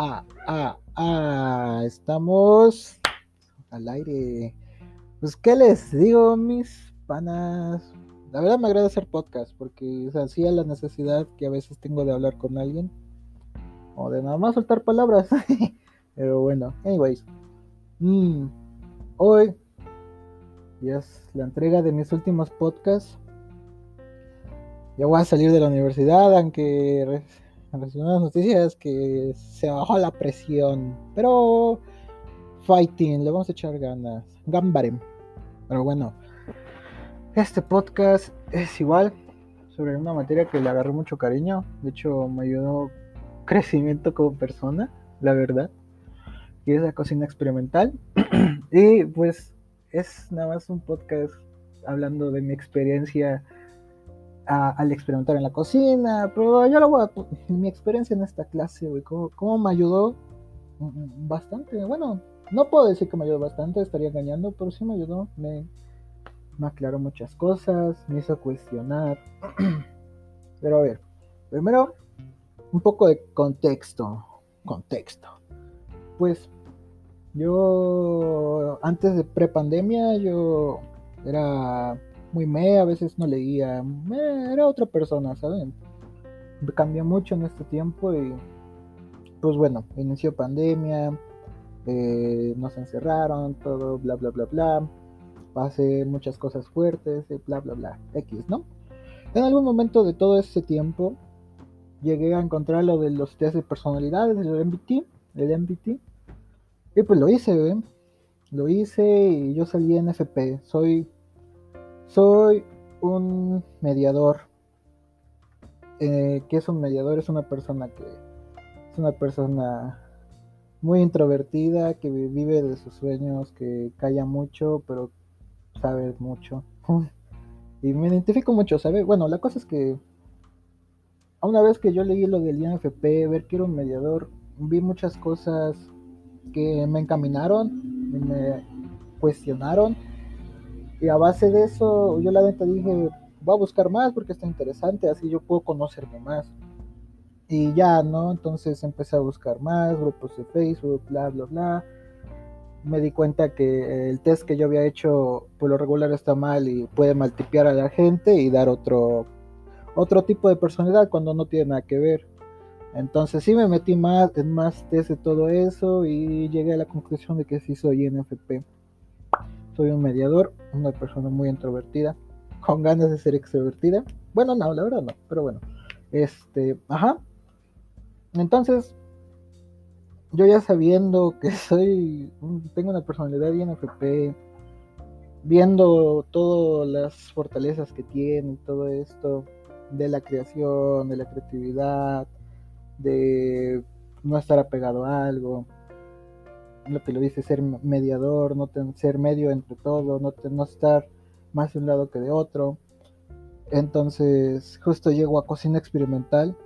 ah, ah, ah, estamos al aire. Pues, ¿qué les digo, mis panas? La verdad me agrada hacer podcast porque o sea, la necesidad que a veces tengo de hablar con alguien o de nada más soltar palabras. Pero bueno, anyways. Mm, hoy ya es la entrega de mis últimos podcasts. Ya voy a salir de la universidad, aunque recibí unas noticias que se bajó la presión. Pero fighting, le vamos a echar ganas. Gambarem. Pero bueno, este podcast es igual sobre una materia que le agarré mucho cariño. De hecho, me ayudó crecimiento como persona, la verdad. Y es la cocina experimental. y pues es nada más un podcast hablando de mi experiencia al experimentar en la cocina, pero yo lo voy a... Mi experiencia en esta clase, güey, cómo, me ayudó bastante. Bueno, no puedo decir que me ayudó bastante, estaría engañando, pero sí me ayudó. Me, me aclaró muchas cosas, me hizo cuestionar. pero a ver, primero, un poco de contexto. Contexto. Pues yo, antes de prepandemia, yo era muy me, a veces no leía, era otra persona, ¿saben? Cambió mucho en este tiempo y pues bueno, inició pandemia, eh, nos encerraron, todo, bla, bla, bla, bla, pasé muchas cosas fuertes, bla, bla, bla, X, ¿no? En algún momento de todo ese tiempo llegué a encontrar lo de los test de personalidades, el MBT, el MBT, y pues lo hice, ¿ven? Lo hice y yo salí en FP, soy soy un mediador. Eh, ¿Qué es un mediador? Es una persona que es una persona muy introvertida, que vive de sus sueños, que calla mucho, pero sabe mucho. y me identifico mucho, ¿sabe? Bueno, la cosa es que una vez que yo leí lo del INFP, ver que era un mediador, vi muchas cosas que me encaminaron, me cuestionaron y a base de eso, yo la neta dije, voy a buscar más porque está interesante, así yo puedo conocerme más. Y ya, ¿no? Entonces empecé a buscar más, grupos de Facebook, bla, bla, bla. Me di cuenta que el test que yo había hecho, por lo regular está mal y puede maltipear a la gente y dar otro, otro tipo de personalidad cuando no tiene nada que ver. Entonces sí me metí más en más test de todo eso y llegué a la conclusión de que sí soy NFP soy un mediador, una persona muy introvertida, con ganas de ser extrovertida. Bueno, no, la verdad no, pero bueno. Este, ajá. Entonces, yo ya sabiendo que soy, tengo una personalidad INFP, viendo todas las fortalezas que tiene, todo esto, de la creación, de la creatividad, de no estar apegado a algo, lo que lo dice ser mediador, no ser medio entre todo, no, no estar más de un lado que de otro. Entonces, justo llego a cocina experimental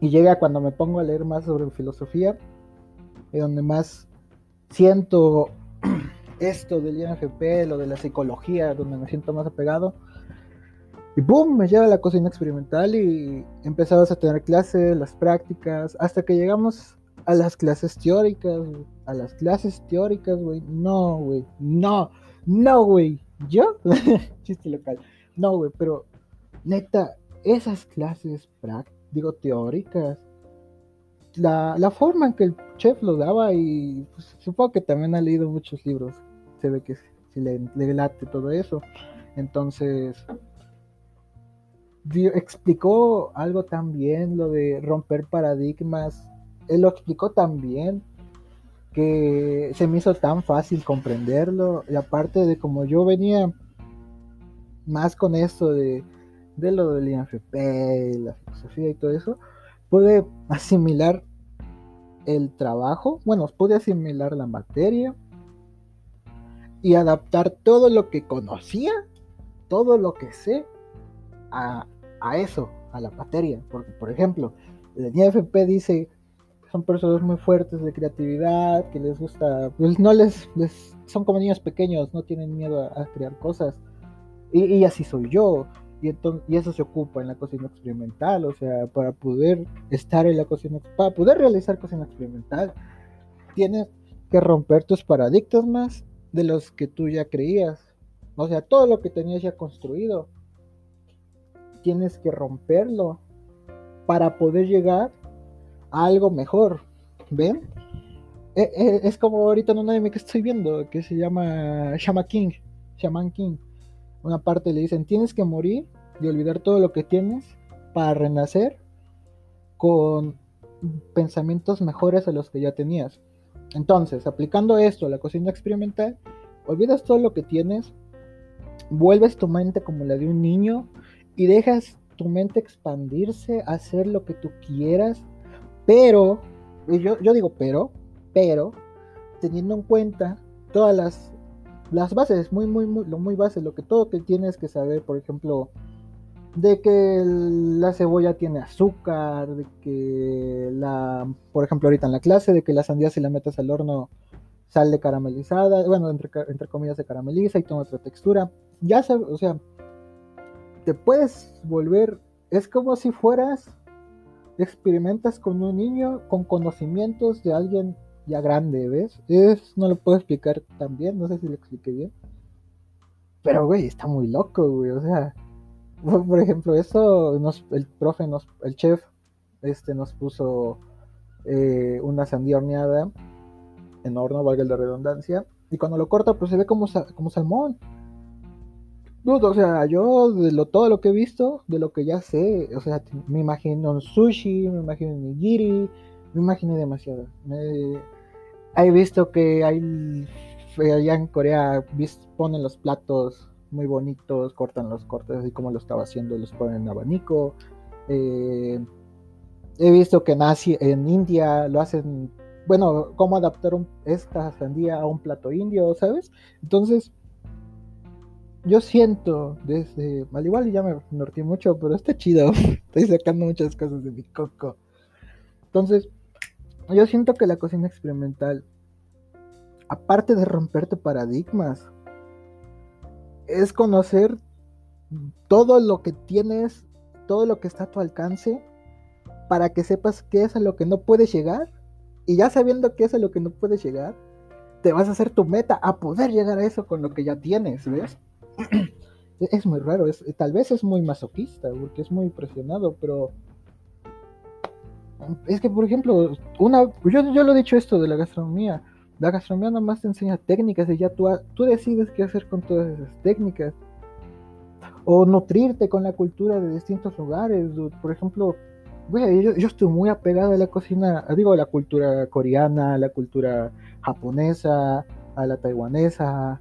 y llega cuando me pongo a leer más sobre filosofía, donde más siento esto del INFP, lo de la psicología, donde me siento más apegado. Y boom, me lleva a la cocina experimental y empezamos a tener clases, las prácticas, hasta que llegamos a las clases teóricas, a las clases teóricas, güey. No, güey, no, no, güey. ¿Yo? Chiste local. No, güey, pero neta, esas clases, digo, teóricas, la, la, forma en que el chef lo daba y pues, supongo que también ha leído muchos libros, se ve que si le, le late todo eso. Entonces, explicó algo también, lo de romper paradigmas él lo explicó tan bien que se me hizo tan fácil comprenderlo. Y aparte de como yo venía más con esto de, de lo del INFP, la filosofía y todo eso, pude asimilar el trabajo, bueno, pude asimilar la materia y adaptar todo lo que conocía, todo lo que sé a, a eso, a la materia. Porque, por ejemplo, el INFP dice son personas muy fuertes de creatividad, que les gusta, pues no les, les son como niños pequeños, no tienen miedo a, crear cosas. Y, así soy yo. Y, entonces, y eso se ocupa en la cocina experimental, o sea, para poder estar en la cocina, para poder realizar cocina experimental, tienes que romper tus paradigmas de los que tú ya creías. O sea, todo lo que tenías ya construido, tienes que romperlo para poder llegar a algo mejor. ¿Ven? E, e, es como ahorita en un anime que estoy viendo que se llama Shama King. Shaman King. Una parte le dicen, tienes que morir y olvidar todo lo que tienes para renacer con pensamientos mejores a los que ya tenías. Entonces, aplicando esto a la cocina experimental, olvidas todo lo que tienes, vuelves tu mente como la de un niño y dejas tu mente expandirse, hacer lo que tú quieras, pero, yo, digo pero, pero, teniendo en cuenta todas las, las bases, muy, muy, muy, lo muy base, lo que todo que tienes que saber, por ejemplo, de que la cebolla tiene azúcar, de que la, por ejemplo, ahorita en la clase, de que la sandía si la metes al horno sale caramelizada, bueno, entre, entre comillas se carameliza y toma otra textura. Ya se, o sea, te puedes volver, es como si fueras, experimentas con un niño con conocimientos de alguien ya grande, ¿ves? Es, no lo puedo explicar tan bien, no sé si lo expliqué bien. Pero, güey, está muy loco, güey, o sea por ejemplo, eso nos, el profe, nos, el chef, este nos puso eh, una sandía horneada en horno, valga la redundancia, y cuando lo corta, pues se ve como, como salmón. O sea, yo de lo, todo lo que he visto, de lo que ya sé, o sea, me imagino un sushi, me imagino un nigiri, me imaginé demasiado. he visto que hay allá en Corea ponen los platos muy bonitos, cortan los cortes así como lo estaba haciendo, los ponen en abanico. Eh, he visto que en, en India lo hacen, bueno, cómo adaptar esta sandía a un plato indio, ¿sabes? Entonces, yo siento desde, al igual ya me norté mucho, pero está chido, estoy sacando muchas cosas de mi coco. Entonces, yo siento que la cocina experimental, aparte de romperte paradigmas, es conocer todo lo que tienes, todo lo que está a tu alcance, para que sepas qué es a lo que no puedes llegar. Y ya sabiendo qué es a lo que no puedes llegar, te vas a hacer tu meta a poder llegar a eso con lo que ya tienes, ¿ves? Es muy raro, es, tal vez es muy masoquista, porque es muy presionado, pero es que, por ejemplo, una, yo, yo lo he dicho esto de la gastronomía, la gastronomía nomás te enseña técnicas y ya tú, tú decides qué hacer con todas esas técnicas. O nutrirte con la cultura de distintos lugares. Por ejemplo, yo, yo, estoy muy apegado a la cocina, digo, a la cultura coreana, a la cultura japonesa, a la taiwanesa,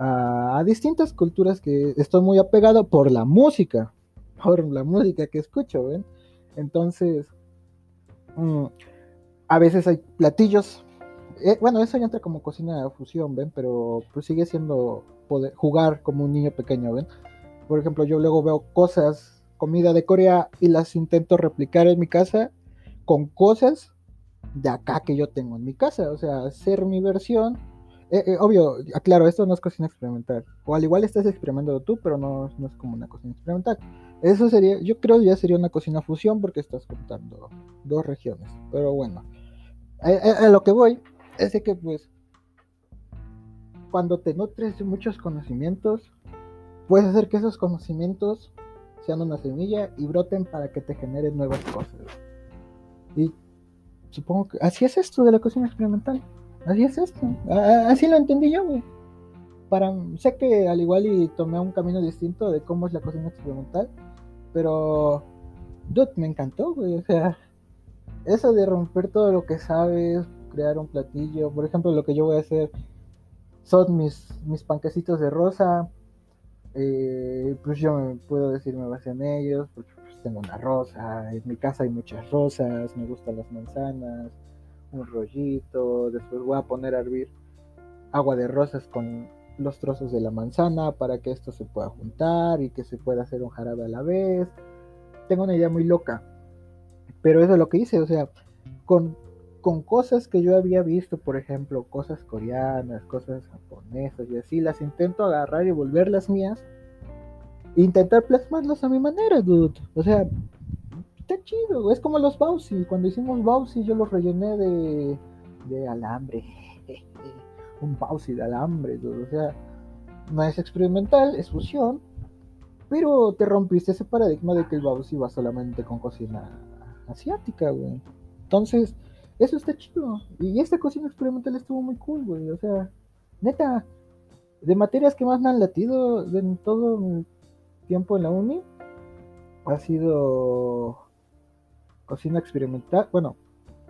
a, distintas culturas que estoy muy apegado por la música, por la música que escucho, ¿ven? Entonces, mm, a veces hay platillos eh, bueno, eso ya entra como cocina de fusión, ¿ven? Pero pues sigue siendo jugar como un niño pequeño, ¿ven? Por ejemplo, yo luego veo cosas, comida de Corea y las intento replicar en mi casa con cosas de acá que yo tengo en mi casa, o sea, hacer mi versión. Eh, eh, obvio, aclaro, esto no es cocina experimental. O al igual estás experimentando tú, pero no, no es como una cocina experimental. Eso sería, yo creo ya sería una cocina fusión porque estás contando dos regiones. Pero bueno, a lo que voy es de que pues cuando te nutres de muchos conocimientos, puedes hacer que esos conocimientos sean una semilla y broten para que te generen nuevas cosas. Y supongo que así es esto de la cocina experimental. Así es esto. así lo entendí yo, güey. Para, sé que al igual y tomé un camino distinto de cómo es la cocina experimental, pero dude, me encantó, güey. O sea, eso de romper todo lo que sabes, crear un platillo. Por ejemplo, lo que yo voy a hacer son mis, mis panquecitos de rosa. Eh, pues yo me puedo decir me basé en ellos, porque pues, tengo una rosa, en mi casa hay muchas rosas, me gustan las manzanas, un rollito, después voy a poner a hervir agua de rosas con los trozos de la manzana para que esto se pueda juntar y que se pueda hacer un jarabe a la vez. Tengo una idea muy loca, pero eso es lo que hice, o sea, con con cosas que yo había visto, por ejemplo, cosas coreanas, cosas japonesas y así, las intento agarrar y volverlas mías intentar plasmarlos a mi manera, dude. O sea, está chido, es como los Bowsy. Cuando hicimos Bowsy yo los rellené de, de alambre. Un Bowsy de alambre. O sea, no es experimental, es fusión. Pero te rompiste ese paradigma de que el Bowsy va solamente con cocina asiática, güey. Entonces, eso está chido. Y esta cocina experimental estuvo muy cool, güey. O sea, neta, de materias que más me han latido en todo mi tiempo en la uni, ha sido cocina experimental. Bueno,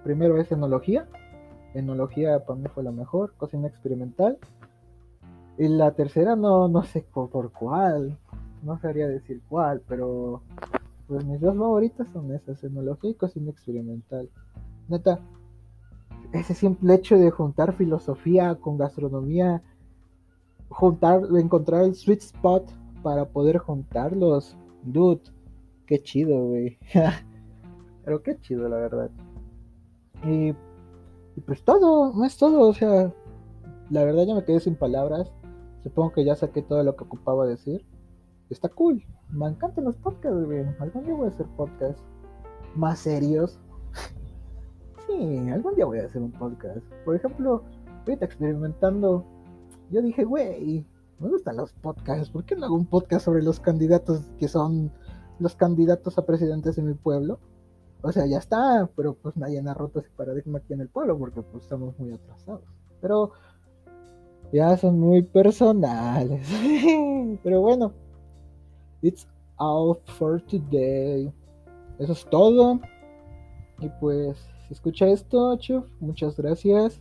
primero es enología. Enología para mí fue la mejor. Cocina experimental. Y la tercera no, no sé por, cuál. No sabría decir cuál, pero pues mis dos favoritas son esas, enología y cocina experimental. Neta, ese simple hecho de juntar filosofía con gastronomía, juntar, encontrar el sweet spot para poder juntarlos, dude, qué chido, güey. Pero qué chido, la verdad. Y, pues todo, no es todo, o sea, la verdad ya me quedé sin palabras. Supongo que ya saqué todo lo que ocupaba decir. Está cool. Me encantan los podcasts, güey. Algún día voy a hacer podcasts más serios. sí, algún día voy a hacer un podcast. Por ejemplo, ahorita experimentando, yo dije, güey, me gustan los podcasts. ¿Por qué no hago un podcast sobre los candidatos que son los candidatos a presidentes de mi pueblo? O sea, ya está, pero pues nadie ha roto ese paradigma aquí en el pueblo porque pues estamos muy atrasados. Pero ya son muy personales. pero bueno, it's all for today. Eso es todo. Y pues, si escucha esto, Chuf, muchas gracias.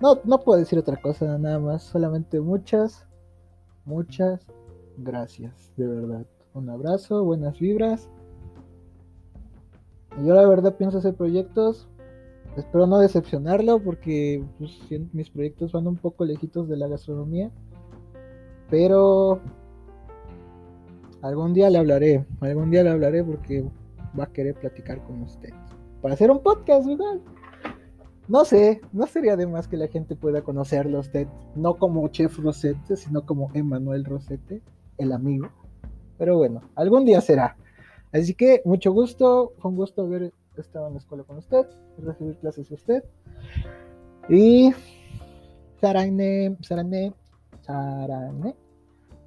No, no puedo decir otra cosa nada más, solamente muchas, muchas gracias, de verdad. Un abrazo, buenas vibras. Yo la verdad pienso hacer proyectos. Espero no decepcionarlo porque pues, mis proyectos van un poco lejitos de la gastronomía. Pero algún día le hablaré. Algún día le hablaré porque va a querer platicar con usted. Para hacer un podcast, ¿verdad? No sé, no sería de más que la gente pueda conocerlo a usted. No como Chef Rosette, sino como Emanuel Rosette, el amigo. Pero bueno, algún día será. Así que mucho gusto, fue un gusto haber estado en la escuela con usted, recibir clases de usted. Y Sarane, Sarane, Sarane.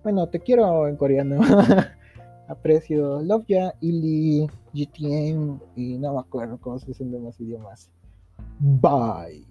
Bueno, te quiero en coreano. Aprecio Love Ya, Ili, GTM y no me acuerdo cómo se dicen demás idiomas. Bye.